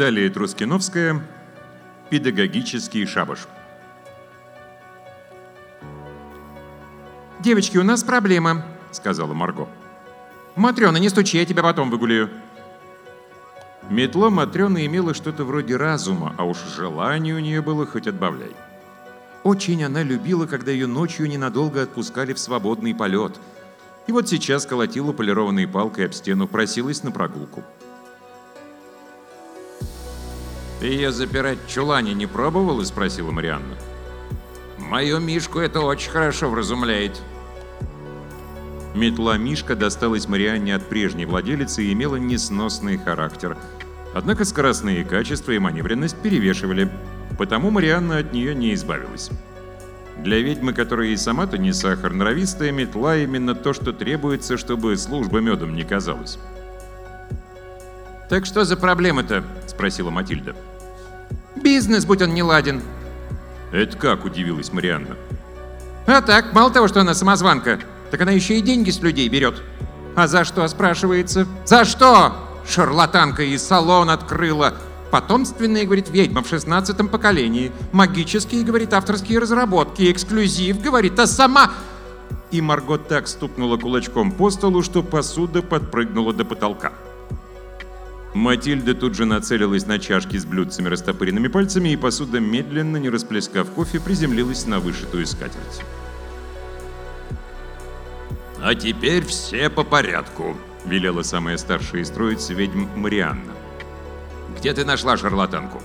Далее Трускиновская. Педагогический шабаш. «Девочки, у нас проблема», — сказала Марго. «Матрёна, не стучи, я тебя потом выгуляю». Метла Матрёна имела что-то вроде разума, а уж желание у нее было хоть отбавляй. Очень она любила, когда ее ночью ненадолго отпускали в свободный полет. И вот сейчас колотила полированной палкой об стену, просилась на прогулку. «Ты ее запирать в чулане не пробовала?» – спросила Марианна. «Мою Мишку это очень хорошо вразумляет». Метла Мишка досталась Марианне от прежней владелицы и имела несносный характер. Однако скоростные качества и маневренность перевешивали, потому Марианна от нее не избавилась. Для ведьмы, которая и сама-то не сахар, норовистая метла именно то, что требуется, чтобы служба медом не казалась. «Так что за проблема-то?» – спросила Матильда. «Бизнес, будь он не ладен». «Это как?» – удивилась Марианна. «А так, мало того, что она самозванка, так она еще и деньги с людей берет. А за что, спрашивается? За что? Шарлатанка и салон открыла. Потомственные, говорит, ведьма в шестнадцатом поколении. Магические, говорит, авторские разработки. Эксклюзив, говорит, а сама... И Марго так стукнула кулачком по столу, что посуда подпрыгнула до потолка. Матильда тут же нацелилась на чашки с блюдцами растопыренными пальцами, и посуда, медленно, не расплескав кофе, приземлилась на вышитую скатерть. «А теперь все по порядку», — велела самая старшая из троицы ведьм Марианна. «Где ты нашла шарлатанку?»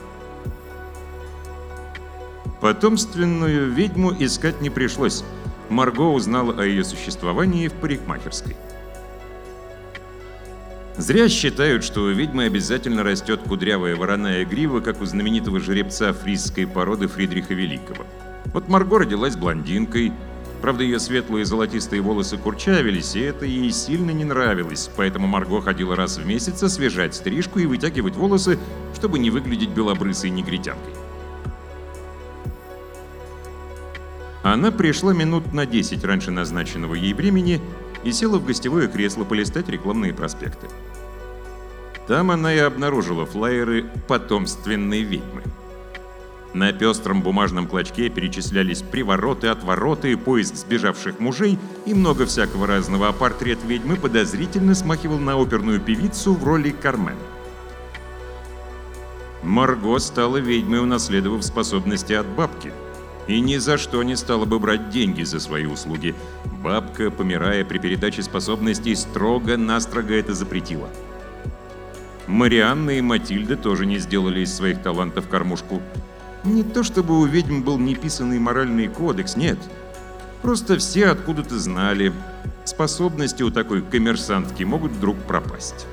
Потомственную ведьму искать не пришлось. Марго узнала о ее существовании в парикмахерской. Зря считают, что у ведьмы обязательно растет кудрявая вороная грива, как у знаменитого жеребца фрисской породы Фридриха Великого. Вот Марго родилась блондинкой, Правда, ее светлые золотистые волосы курчавились, и это ей сильно не нравилось, поэтому Марго ходила раз в месяц освежать стрижку и вытягивать волосы, чтобы не выглядеть белобрысой негритянкой. Она пришла минут на 10 раньше назначенного ей времени и села в гостевое кресло полистать рекламные проспекты. Там она и обнаружила флаеры потомственной ведьмы. На пестром бумажном клочке перечислялись привороты, отвороты, поиск сбежавших мужей и много всякого разного, а портрет ведьмы подозрительно смахивал на оперную певицу в роли Кармен. Марго стала ведьмой, унаследовав способности от бабки. И ни за что не стала бы брать деньги за свои услуги. Бабка, помирая при передаче способностей, строго-настрого это запретила. Марианна и Матильда тоже не сделали из своих талантов кормушку. Не то чтобы у ведьм был неписанный моральный кодекс, нет. Просто все откуда-то знали. Способности у такой коммерсантки могут вдруг пропасть.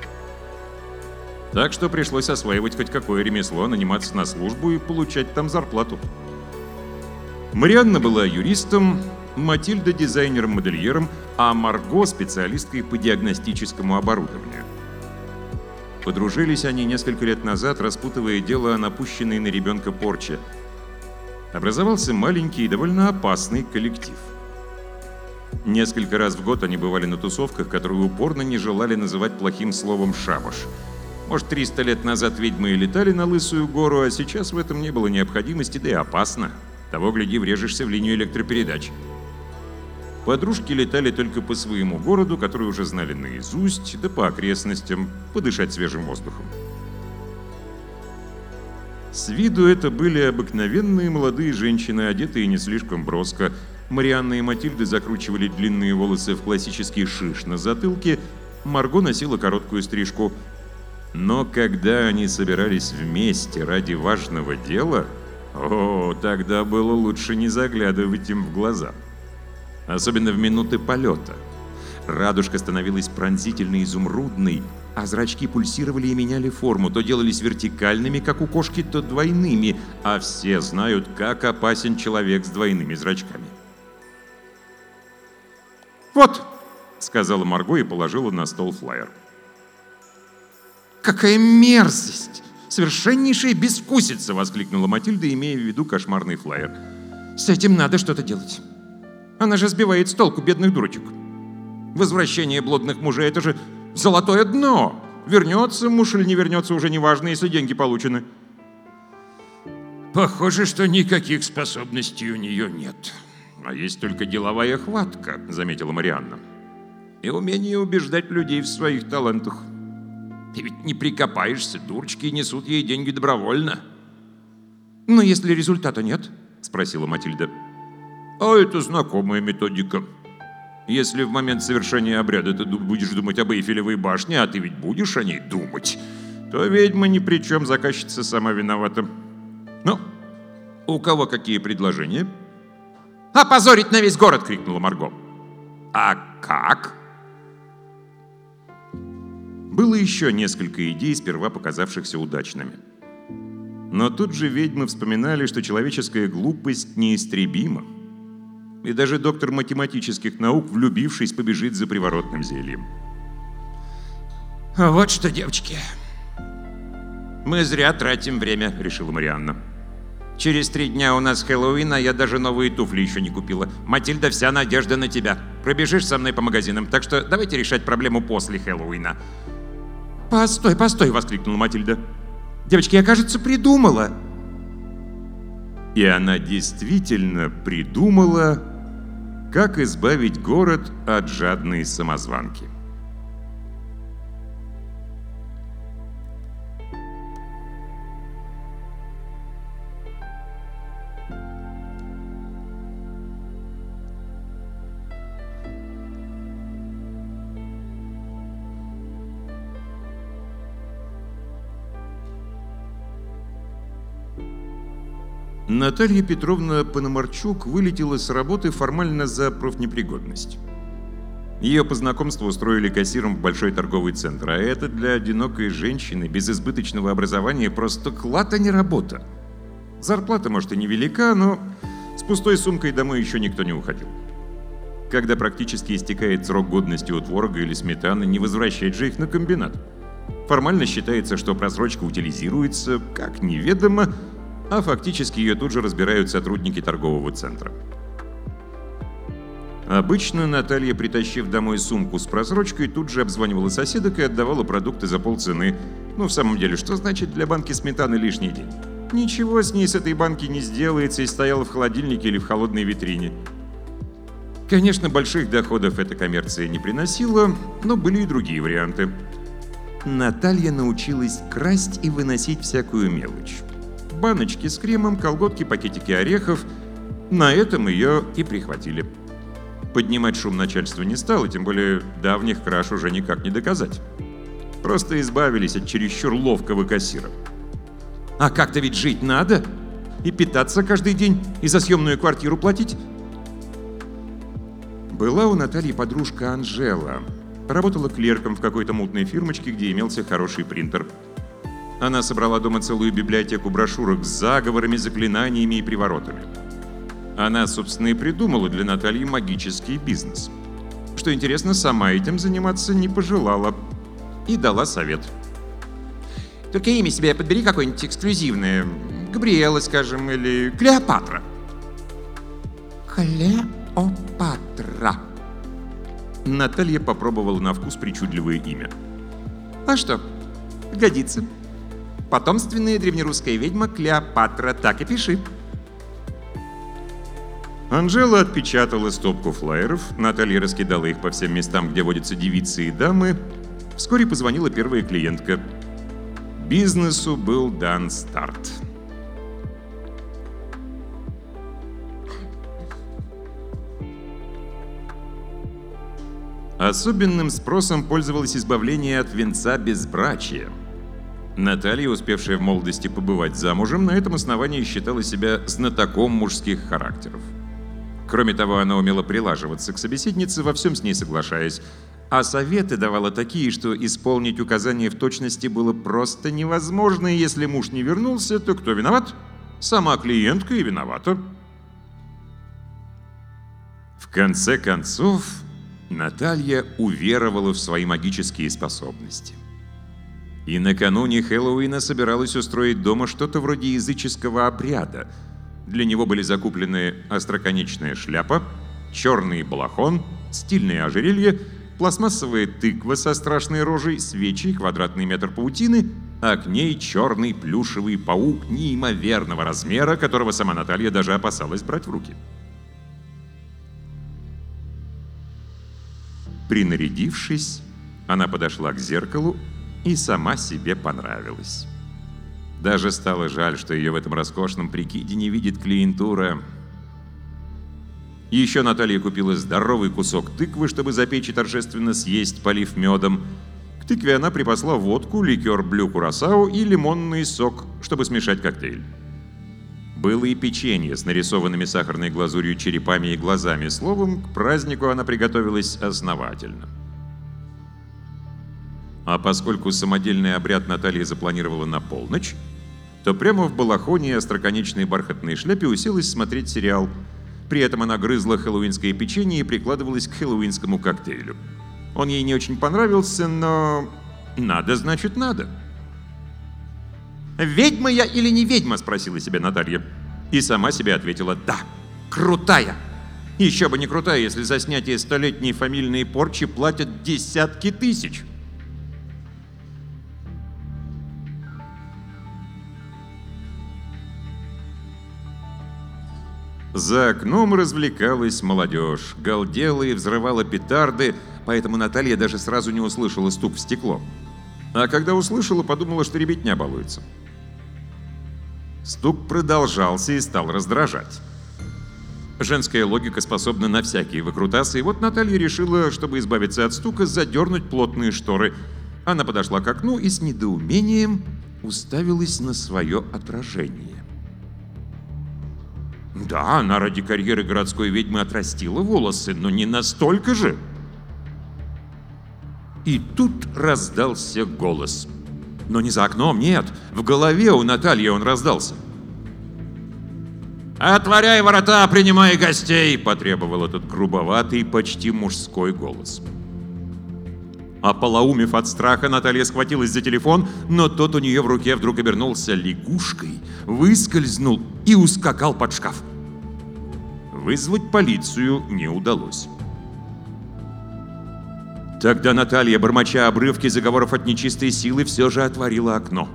Так что пришлось осваивать хоть какое ремесло, наниматься на службу и получать там зарплату. Марианна была юристом, Матильда дизайнером-модельером, а Марго специалисткой по диагностическому оборудованию. Подружились они несколько лет назад, распутывая дело о напущенной на ребенка порче. Образовался маленький и довольно опасный коллектив. Несколько раз в год они бывали на тусовках, которые упорно не желали называть плохим словом «шабаш». Может, 300 лет назад ведьмы и летали на Лысую гору, а сейчас в этом не было необходимости, да и опасно. Того, гляди, врежешься в линию электропередач. Подружки летали только по своему городу, который уже знали наизусть, да по окрестностям, подышать свежим воздухом. С виду это были обыкновенные молодые женщины, одетые не слишком броско. Марианна и Матильда закручивали длинные волосы в классический шиш на затылке, Марго носила короткую стрижку. Но когда они собирались вместе ради важного дела, о, тогда было лучше не заглядывать им в глаза особенно в минуты полета. Радужка становилась пронзительно изумрудной, а зрачки пульсировали и меняли форму, то делались вертикальными, как у кошки, то двойными, а все знают, как опасен человек с двойными зрачками. «Вот», — сказала Марго и положила на стол флаер. «Какая мерзость! Совершеннейшая безвкусица!» — воскликнула Матильда, имея в виду кошмарный флаер. «С этим надо что-то делать». Она же сбивает с толку бедных дурочек. Возвращение блудных мужей — это же золотое дно. Вернется муж или не вернется, уже не важно, если деньги получены. Похоже, что никаких способностей у нее нет. А есть только деловая хватка, заметила Марианна. И умение убеждать людей в своих талантах. Ты ведь не прикопаешься, дурочки несут ей деньги добровольно. Но если результата нет, спросила Матильда. А это знакомая методика. Если в момент совершения обряда ты будешь думать об Эйфелевой башне, а ты ведь будешь о ней думать, то ведьма ни при чем, заказчица сама виновата. Ну, у кого какие предложения? «Опозорить на весь город!» — крикнула Марго. «А как?» Было еще несколько идей, сперва показавшихся удачными. Но тут же ведьмы вспоминали, что человеческая глупость неистребима. И даже доктор математических наук, влюбившись, побежит за приворотным зельем. А «Вот что, девочки, мы зря тратим время», — решила Марианна. Через три дня у нас Хэллоуин, а я даже новые туфли еще не купила. Матильда, вся надежда на тебя. Пробежишь со мной по магазинам, так что давайте решать проблему после Хэллоуина. «Постой, постой!» — воскликнула Матильда. «Девочки, я, кажется, придумала!» И она действительно придумала, как избавить город от жадной самозванки. Наталья Петровна Пономарчук вылетела с работы формально за профнепригодность. Ее по знакомству устроили кассиром в большой торговый центр, а это для одинокой женщины без избыточного образования просто клад, а не работа. Зарплата, может, и невелика, но с пустой сумкой домой еще никто не уходил. Когда практически истекает срок годности у творога или сметаны, не возвращать же их на комбинат. Формально считается, что просрочка утилизируется, как неведомо, а фактически ее тут же разбирают сотрудники торгового центра. Обычно Наталья, притащив домой сумку с просрочкой, тут же обзванивала соседок и отдавала продукты за полцены. Ну, в самом деле, что значит для банки сметаны лишний день? Ничего с ней с этой банки не сделается и стояла в холодильнике или в холодной витрине. Конечно, больших доходов эта коммерция не приносила, но были и другие варианты. Наталья научилась красть и выносить всякую мелочь баночки с кремом, колготки, пакетики орехов. На этом ее и прихватили. Поднимать шум начальства не стало, тем более давних краж уже никак не доказать. Просто избавились от чересчур ловкого кассира. А как-то ведь жить надо. И питаться каждый день, и за съемную квартиру платить. Была у Натальи подружка Анжела. Работала клерком в какой-то мутной фирмочке, где имелся хороший принтер. Она собрала дома целую библиотеку брошюрок с заговорами, заклинаниями и приворотами. Она, собственно, и придумала для Натальи магический бизнес. Что интересно, сама этим заниматься не пожелала. И дала совет. Только имя себе подбери какое-нибудь эксклюзивное. Габриэла, скажем, или Клеопатра. Клеопатра. Наталья попробовала на вкус причудливое имя. А что? Годится. Потомственная древнерусская ведьма Клеопатра. Так и пиши. Анжела отпечатала стопку флаеров, Наталья раскидала их по всем местам, где водятся девицы и дамы. Вскоре позвонила первая клиентка. Бизнесу был дан старт. Особенным спросом пользовалось избавление от венца безбрачия – Наталья, успевшая в молодости побывать замужем, на этом основании считала себя знатоком мужских характеров. Кроме того, она умела прилаживаться к собеседнице, во всем с ней соглашаясь, а советы давала такие, что исполнить указания в точности было просто невозможно, и если муж не вернулся, то кто виноват? Сама клиентка и виновата. В конце концов, Наталья уверовала в свои магические способности. И накануне Хэллоуина собиралась устроить дома что-то вроде языческого обряда. Для него были закуплены остроконечная шляпа, черный балахон, стильное ожерелье, пластмассовая тыква со страшной рожей, свечи, квадратный метр паутины, а к ней черный плюшевый паук неимоверного размера, которого сама Наталья даже опасалась брать в руки. Принарядившись, она подошла к зеркалу и сама себе понравилась. Даже стало жаль, что ее в этом роскошном прикиде не видит клиентура. Еще Наталья купила здоровый кусок тыквы, чтобы запечь и торжественно съесть, полив медом. К тыкве она припасла водку, ликер блю курасау и лимонный сок, чтобы смешать коктейль. Было и печенье с нарисованными сахарной глазурью черепами и глазами. Словом, к празднику она приготовилась основательно. А поскольку самодельный обряд Наталья запланировала на полночь, то прямо в балахоне и остроконечной бархатной шляпе уселась смотреть сериал. При этом она грызла хэллоуинское печенье и прикладывалась к хэллоуинскому коктейлю. Он ей не очень понравился, но... Надо, значит, надо. «Ведьма я или не ведьма?» – спросила себя Наталья. И сама себе ответила «Да, крутая!» Еще бы не крутая, если за снятие столетней фамильной порчи платят десятки тысяч. За окном развлекалась молодежь, галдела и взрывала петарды, поэтому Наталья даже сразу не услышала стук в стекло. А когда услышала, подумала, что ребятня балуется. Стук продолжался и стал раздражать. Женская логика способна на всякие выкрутасы, и вот Наталья решила, чтобы избавиться от стука, задернуть плотные шторы. Она подошла к окну и с недоумением уставилась на свое отражение. Да, она ради карьеры городской ведьмы отрастила волосы, но не настолько же. И тут раздался голос. Но не за окном, нет. В голове у Натальи он раздался. «Отворяй ворота, принимай гостей!» – потребовал этот грубоватый, почти мужской голос. Ополоумев от страха, Наталья схватилась за телефон, но тот у нее в руке вдруг обернулся лягушкой, выскользнул и ускакал под шкаф. Вызвать полицию не удалось. Тогда Наталья, бормоча обрывки заговоров от нечистой силы, все же отворила окно.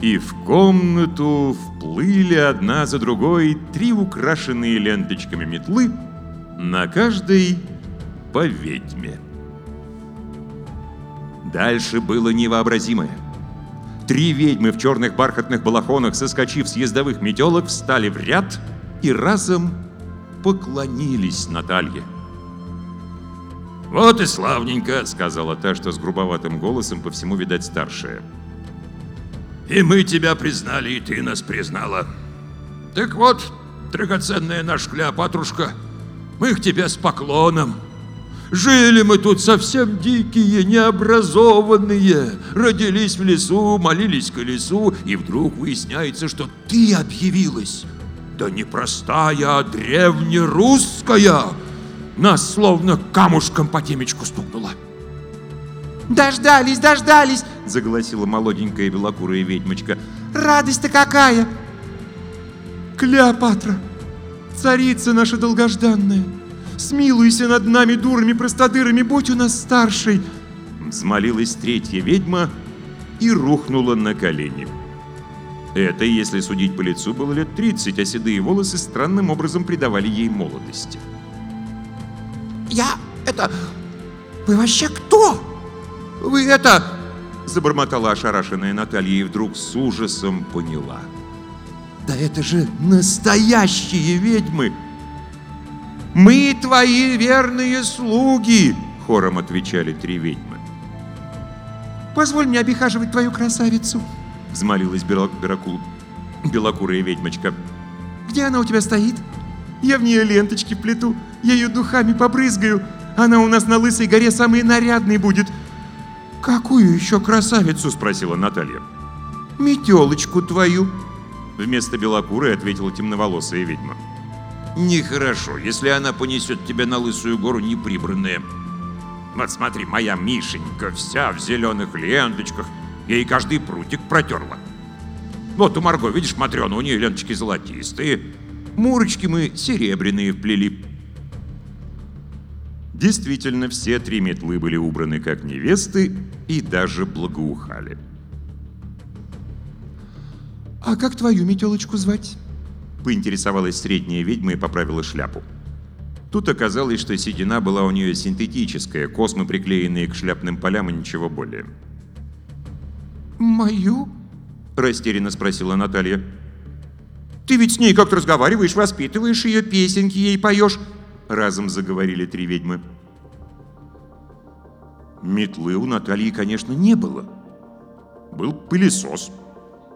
И в комнату вплыли одна за другой три украшенные ленточками метлы, на каждой по ведьме. Дальше было невообразимое. Три ведьмы в черных бархатных балахонах, соскочив с ездовых метелок, встали в ряд и разом поклонились Наталье. «Вот и славненько», — сказала та, что с грубоватым голосом по всему, видать, старшая. «И мы тебя признали, и ты нас признала. Так вот, драгоценная наша Клеопатрушка, мы к тебе с поклоном. Жили мы тут совсем дикие, необразованные, родились в лесу, молились к лесу, и вдруг выясняется, что ты объявилась. Да не простая, а древнерусская, нас словно камушком по темечку стукнуло. «Дождались, дождались!» — заголосила молоденькая белокурая ведьмочка. «Радость-то какая!» «Клеопатра, царица наша долгожданная, смилуйся над нами, дурами простодырами, будь у нас старшей!» Взмолилась третья ведьма и рухнула на колени. Это, если судить по лицу, было лет 30, а седые волосы странным образом придавали ей молодости. «Я... это... Вы вообще кто? Вы это...» Забормотала ошарашенная Наталья и вдруг с ужасом поняла. «Да это же настоящие ведьмы!» «Мы твои верные слуги!» Хором отвечали три ведьмы. «Позволь мне обихаживать твою красавицу!» Взмолилась белокул... белокурая ведьмочка. «Где она у тебя стоит?» Я в нее ленточки плету, я ее духами побрызгаю. Она у нас на Лысой горе самой нарядной будет. «Какую еще красавицу?» – спросила Наталья. «Метелочку твою», – вместо белокурой ответила темноволосая ведьма. «Нехорошо, если она понесет тебя на Лысую гору неприбранная. Вот смотри, моя Мишенька вся в зеленых ленточках, ей каждый прутик протерла. Вот у Марго, видишь, Матрена, у нее ленточки золотистые, Мурочки мы серебряные вплели. Действительно, все три метлы были убраны как невесты и даже благоухали. А как твою метелочку звать? Поинтересовалась средняя ведьма и поправила шляпу. Тут оказалось, что седина была у нее синтетическая, космы приклеенные к шляпным полям и ничего более. Мою? Растерянно спросила Наталья. Ты ведь с ней как-то разговариваешь, воспитываешь ее, песенки ей поешь. Разом заговорили три ведьмы. Метлы у Натальи, конечно, не было. Был пылесос.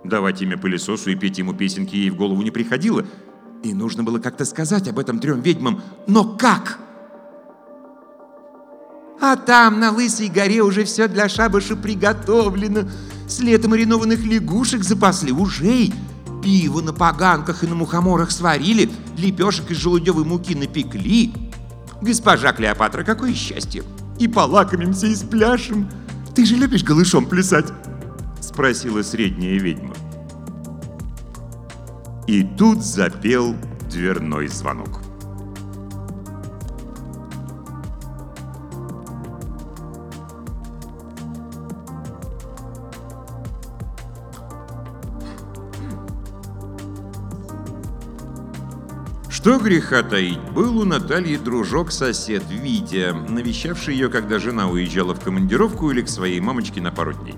Давать имя пылесосу и петь ему песенки ей в голову не приходило. И нужно было как-то сказать об этом трем ведьмам. Но как? А там, на Лысой горе, уже все для шабаша приготовлено. С лета маринованных лягушек запасли ужей. Пиво на поганках и на мухоморах сварили, лепешек из желудевой муки напекли. Госпожа Клеопатра, какое счастье! И полакомимся, и спляшем. Ты же любишь голышом плясать? Спросила средняя ведьма. И тут запел дверной звонок. Что греха таить, был у Натальи дружок-сосед Витя, навещавший ее, когда жена уезжала в командировку или к своей мамочке на пару дней.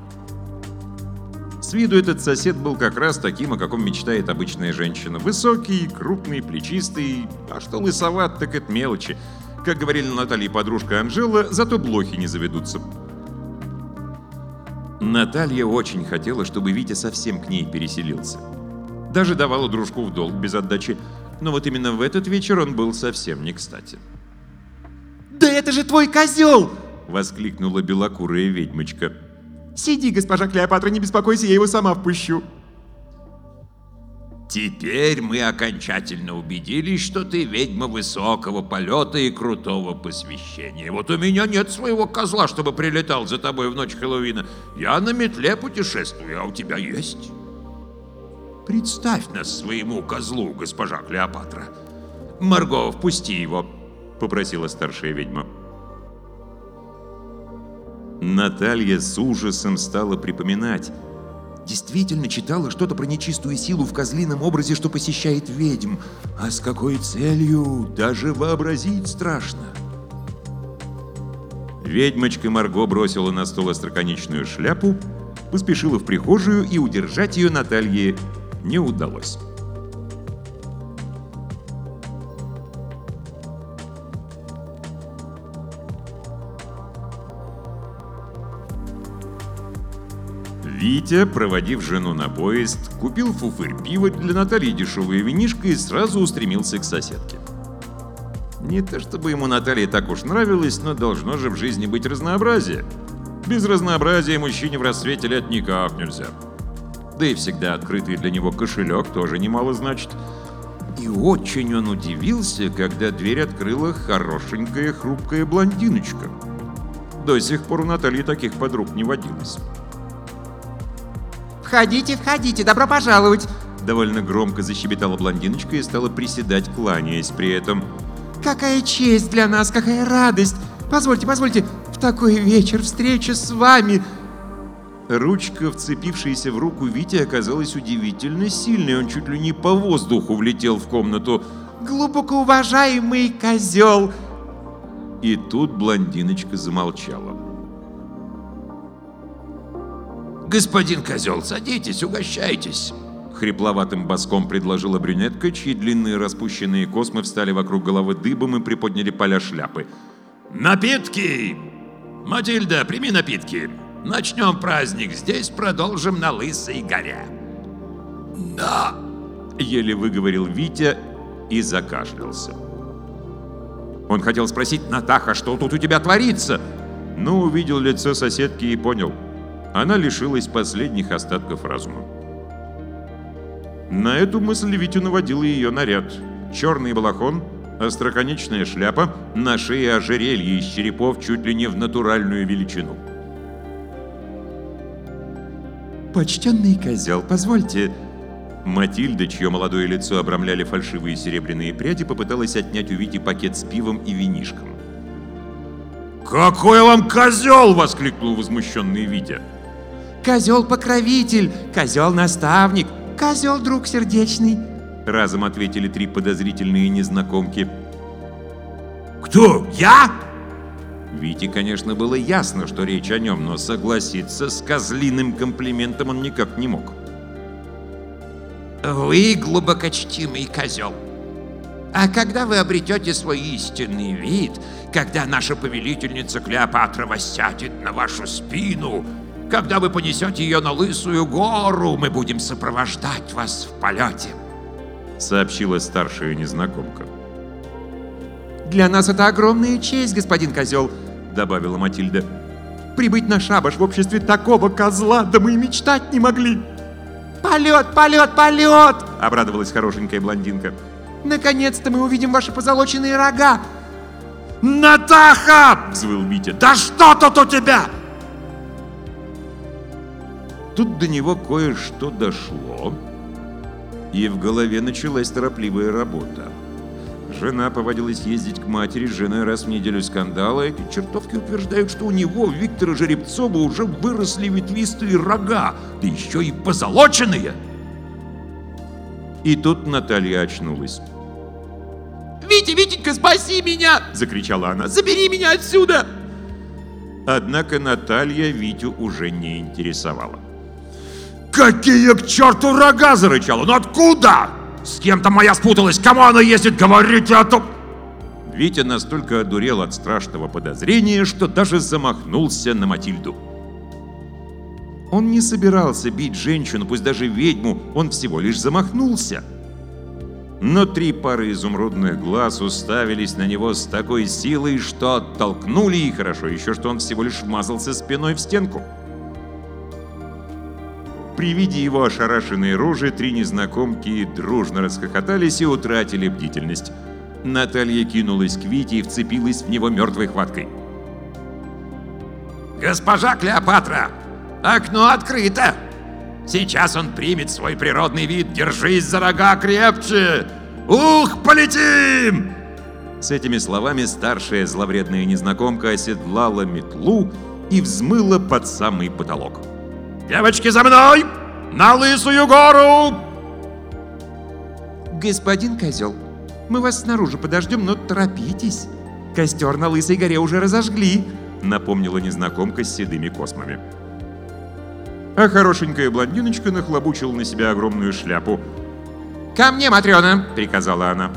С виду этот сосед был как раз таким, о каком мечтает обычная женщина. Высокий, крупный, плечистый, а что лысоват, так это мелочи. Как говорили Наталья и подружка Анжела, зато блохи не заведутся. Наталья очень хотела, чтобы Витя совсем к ней переселился. Даже давала дружку в долг без отдачи, но вот именно в этот вечер он был совсем не кстати. Да это же твой козел! Воскликнула белокурая ведьмочка. Сиди, госпожа Клеопатра, не беспокойся, я его сама впущу. Теперь мы окончательно убедились, что ты ведьма высокого полета и крутого посвящения. Вот у меня нет своего козла, чтобы прилетал за тобой в ночь Хэллоуина. Я на метле путешествую, а у тебя есть. Представь нас своему козлу, госпожа Клеопатра. Марго, впусти его, попросила старшая ведьма. Наталья с ужасом стала припоминать. Действительно читала что-то про нечистую силу в козлином образе, что посещает ведьм. А с какой целью, даже вообразить страшно. Ведьмочка Марго бросила на стол остроконечную шляпу, поспешила в прихожую, и удержать ее Наталье не удалось. Витя, проводив жену на поезд, купил фуфырь пива для Натальи дешевое винишко и сразу устремился к соседке. Не то чтобы ему Наталья так уж нравилась, но должно же в жизни быть разнообразие. Без разнообразия мужчине в расцвете лет никак нельзя. Да и всегда открытый для него кошелек тоже немало значит. И очень он удивился, когда дверь открыла хорошенькая хрупкая блондиночка. До сих пор у Натальи таких подруг не водилось. Входите, входите, добро пожаловать. Довольно громко защебетала блондиночка и стала приседать, кланяясь при этом. Какая честь для нас, какая радость. Позвольте, позвольте, в такой вечер встреча с вами. Ручка, вцепившаяся в руку Вити, оказалась удивительно сильной. Он чуть ли не по воздуху влетел в комнату. Глубоко уважаемый козел. И тут блондиночка замолчала. Господин козел, садитесь, угощайтесь. Хрипловатым боском предложила брюнетка, чьи длинные распущенные космы встали вокруг головы дыбом и приподняли поля шляпы. Напитки! Матильда, прими напитки. Начнем праздник здесь, продолжим на Лысой горе. Да! Еле выговорил Витя и закашлялся. Он хотел спросить, Натаха, что тут у тебя творится? Но увидел лицо соседки и понял. Она лишилась последних остатков разума. На эту мысль Витю наводил ее наряд. Черный балахон, остроконечная шляпа, на шее ожерелье из черепов чуть ли не в натуральную величину. «Почтенный козел, позвольте...» Матильда, чье молодое лицо обрамляли фальшивые серебряные пряди, попыталась отнять у Вити пакет с пивом и винишком. «Какой вам козел!» — воскликнул возмущенный Витя. Козел-покровитель, козел-наставник, козел-друг сердечный. Разом ответили три подозрительные незнакомки. «Кто? Я?» Вите, конечно, было ясно, что речь о нем, но согласиться с козлиным комплиментом он никак не мог. Вы глубокочтимый козел. А когда вы обретете свой истинный вид, когда наша повелительница Клеопатра воссядет на вашу спину, когда вы понесете ее на лысую гору, мы будем сопровождать вас в полете. Сообщила старшая незнакомка. Для нас это огромная честь, господин козел, Добавила Матильда. прибыть на шабаш в обществе такого козла, да мы и мечтать не могли. Полет, полет, полет! Обрадовалась хорошенькая блондинка. Наконец-то мы увидим ваши позолоченные рога. «Натаха!» — взвыл Витя. «Да что тут у тебя?» Тут до него кое-что дошло, и в голове началась торопливая работа. Жена поводилась ездить к матери с женой раз в неделю скандала. Эти чертовки утверждают, что у него, Виктора Жеребцова, уже выросли ветвистые рога, да еще и позолоченные. И тут Наталья очнулась. Витя, Витенька, спаси меня! Закричала она. Забери меня отсюда! Однако Наталья Витю уже не интересовала. «Какие к черту рога!» — зарычал он. «Откуда? С кем-то моя спуталась! Кому она ездит? Говорите, а то...» Витя настолько одурел от страшного подозрения, что даже замахнулся на Матильду. Он не собирался бить женщину, пусть даже ведьму, он всего лишь замахнулся. Но три пары изумрудных глаз уставились на него с такой силой, что оттолкнули, и хорошо еще, что он всего лишь вмазался спиной в стенку. При виде его ошарашенной рожи три незнакомки дружно расхохотались и утратили бдительность. Наталья кинулась к Вите и вцепилась в него мертвой хваткой. Госпожа Клеопатра, окно открыто. Сейчас он примет свой природный вид. Держись за рога крепче. Ух, полетим! С этими словами старшая зловредная незнакомка оседлала метлу и взмыла под самый потолок. «Девочки, за мной! На Лысую гору!» Господин козел, мы вас снаружи подождем, но торопитесь. Костер на Лысой горе уже разожгли. Напомнила незнакомка с седыми космами. А хорошенькая блондиночка нахлобучила на себя огромную шляпу. Ко мне, Матрена! — приказала она.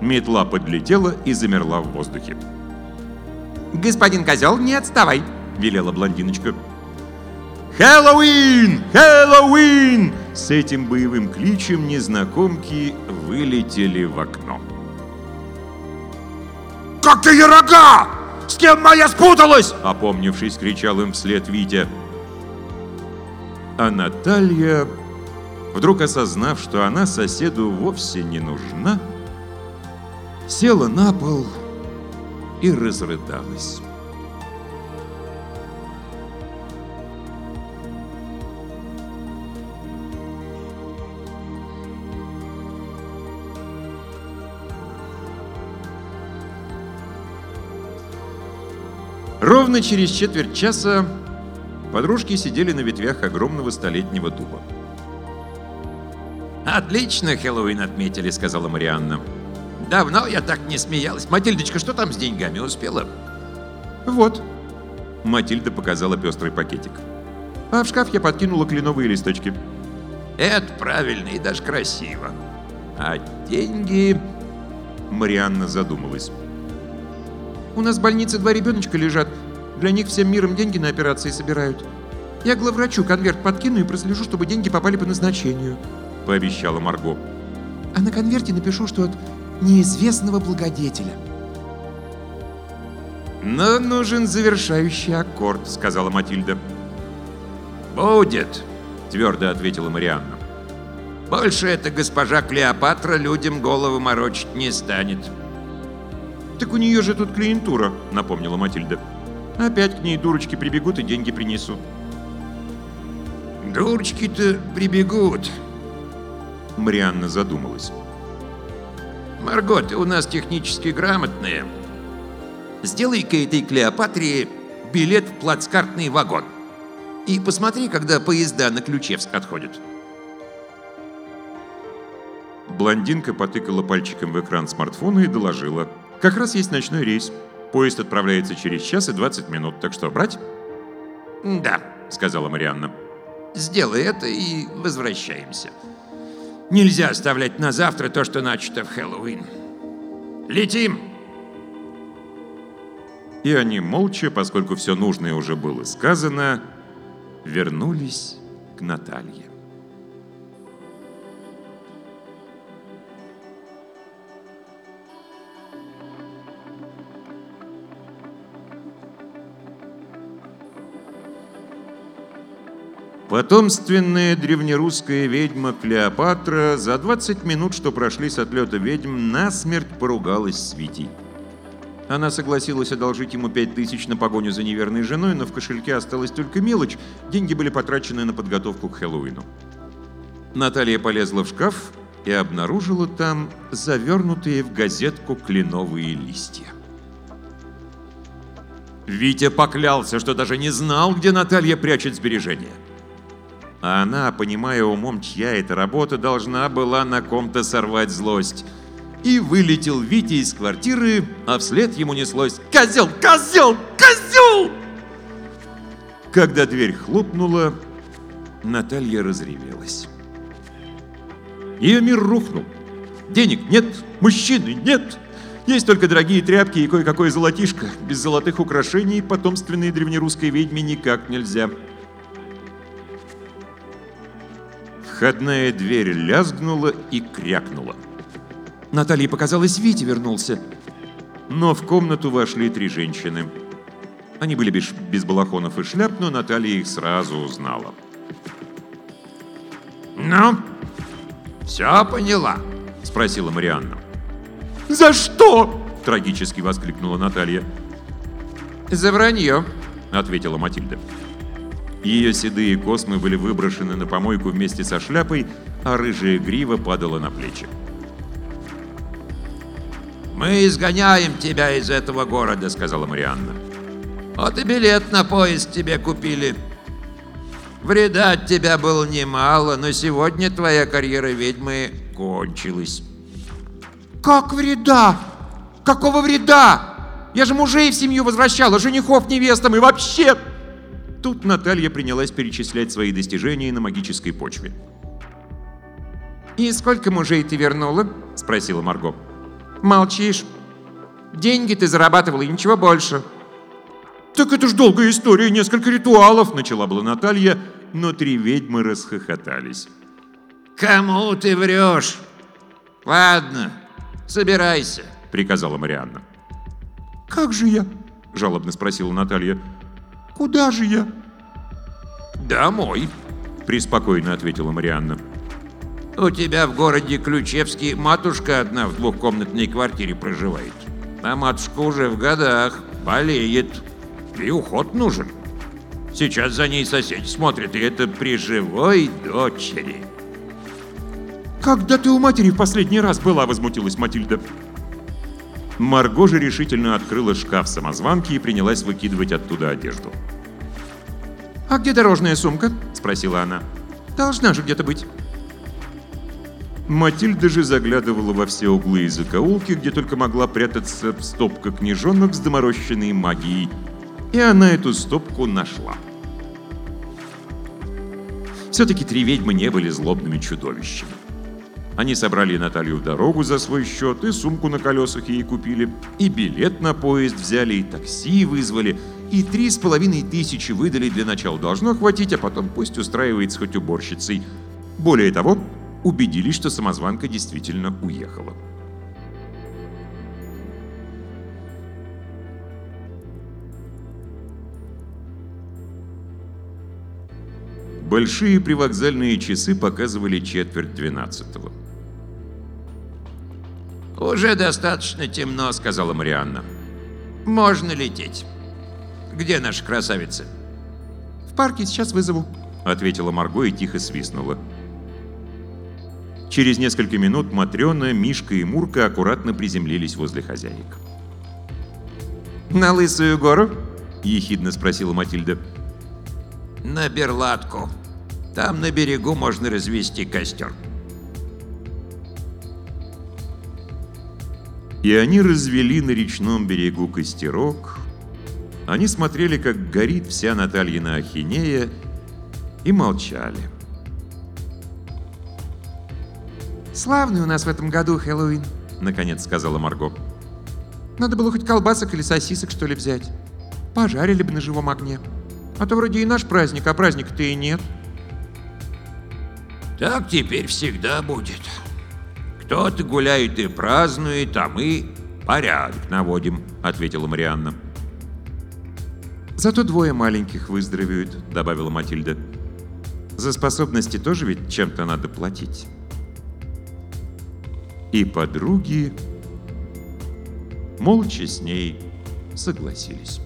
Метла подлетела и замерла в воздухе. Господин козел, не отставай. — велела блондиночка. «Хэллоуин! Хэллоуин!» С этим боевым кличем незнакомки вылетели в окно. «Какие рога! С кем моя спуталась?» Опомнившись, кричал им вслед Витя. А Наталья, вдруг осознав, что она соседу вовсе не нужна, села на пол и разрыдалась. Ровно через четверть часа подружки сидели на ветвях огромного столетнего дуба. Отлично Хэллоуин отметили, сказала Марианна. Давно я так не смеялась. Матильдочка, что там с деньгами успела? Вот. Матильда показала пестрый пакетик. А в шкаф я подкинула кленовые листочки. Это правильно и даже красиво. А деньги... Марианна задумалась. У нас в больнице два ребеночка лежат. Для них всем миром деньги на операции собирают. Я главврачу конверт подкину и прослежу, чтобы деньги попали по назначению. Пообещала Марго. А на конверте напишу, что от неизвестного благодетеля. Но нужен завершающий аккорд, сказала Матильда. Будет, Твердо ответила Марианна. Больше эта госпожа Клеопатра людям голову морочить не станет. Так у нее же тут клиентура, напомнила Матильда. Опять к ней дурочки прибегут и деньги принесут. Дурочки-то прибегут. Марианна задумалась. Марго, ты у нас технически грамотная. сделай-ка этой Клеопатре билет в плацкартный вагон. И посмотри, когда поезда на Ключевск отходят. Блондинка потыкала пальчиком в экран смартфона и доложила. «Как раз есть ночной рейс. Поезд отправляется через час и 20 минут, так что брать?» «Да», — сказала Марианна. «Сделай это и возвращаемся. Нельзя оставлять на завтра то, что начато в Хэллоуин. Летим!» И они молча, поскольку все нужное уже было сказано, вернулись к Наталье. Потомственная древнерусская ведьма Клеопатра за 20 минут, что прошли с отлета ведьм, насмерть поругалась с Витей. Она согласилась одолжить ему 5000 на погоню за неверной женой, но в кошельке осталась только мелочь, деньги были потрачены на подготовку к Хэллоуину. Наталья полезла в шкаф и обнаружила там завернутые в газетку кленовые листья. Витя поклялся, что даже не знал, где Наталья прячет сбережения. А она, понимая умом, чья это работа, должна была на ком-то сорвать злость. И вылетел Витя из квартиры, а вслед ему неслось «Козел! Козел! Козел!» Когда дверь хлопнула, Наталья разревелась. Ее мир рухнул. Денег нет, мужчины нет. Есть только дорогие тряпки и кое-какое золотишко. Без золотых украшений потомственной древнерусской ведьме никак нельзя. Входная дверь лязгнула и крякнула. Наталье показалось, Витя вернулся. Но в комнату вошли три женщины. Они были без, без балахонов и шляп, но Наталья их сразу узнала. «Ну, все поняла?» — спросила Марианна. «За что?» — трагически воскликнула Наталья. «За вранье», — ответила Матильда. Ее седые космы были выброшены на помойку вместе со шляпой, а рыжая грива падала на плечи. «Мы изгоняем тебя из этого города», — сказала Марианна. «Вот и билет на поезд тебе купили. Вреда от тебя было немало, но сегодня твоя карьера ведьмы кончилась». «Как вреда? Какого вреда? Я же мужей в семью возвращала, женихов невестам и вообще...» Тут Наталья принялась перечислять свои достижения на магической почве. «И сколько мужей ты вернула?» — спросила Марго. «Молчишь. Деньги ты зарабатывала и ничего больше». «Так это ж долгая история, несколько ритуалов!» — начала была Наталья, но три ведьмы расхохотались. «Кому ты врешь? Ладно, собирайся», — приказала Марианна. «Как же я?» — жалобно спросила Наталья. «Куда же я?» «Домой», — преспокойно ответила Марианна. «У тебя в городе Ключевске матушка одна в двухкомнатной квартире проживает. А матушка уже в годах, болеет, и уход нужен. Сейчас за ней соседи смотрят, и это при живой дочери». «Когда ты у матери в последний раз была?» — возмутилась Матильда. Марго же решительно открыла шкаф самозванки и принялась выкидывать оттуда одежду. «А где дорожная сумка?» — спросила она. «Должна же где-то быть». Матильда же заглядывала во все углы и закоулки, где только могла прятаться стопка книжонок с доморощенной магией. И она эту стопку нашла. Все-таки три ведьмы не были злобными чудовищами. Они собрали Наталью в дорогу за свой счет, и сумку на колесах ей купили, и билет на поезд взяли, и такси вызвали, и три с половиной тысячи выдали для начала должно хватить, а потом пусть устраивается хоть уборщицей. Более того, убедились, что самозванка действительно уехала. Большие привокзальные часы показывали четверть двенадцатого. «Уже достаточно темно», — сказала Марианна. «Можно лететь. Где наша красавица?» «В парке сейчас вызову», — ответила Марго и тихо свистнула. Через несколько минут Матрена, Мишка и Мурка аккуратно приземлились возле хозяек. На Лысую гору? Ехидно спросила Матильда. На Берлатку. Там на берегу можно развести костер. И они развели на речном берегу костерок. Они смотрели, как горит вся Натальина Ахинея, и молчали. Славный у нас в этом году Хэллоуин, Наконец сказала Марго. Надо было хоть колбасок или сосисок, что ли, взять. Пожарили бы на живом огне. А то вроде и наш праздник, а праздника-то и нет. Так теперь всегда будет. Кто-то гуляет и празднует, а мы порядок наводим, ответила Марианна. Зато двое маленьких выздоровеют, добавила Матильда. За способности тоже ведь чем-то надо платить. И подруги молча с ней согласились.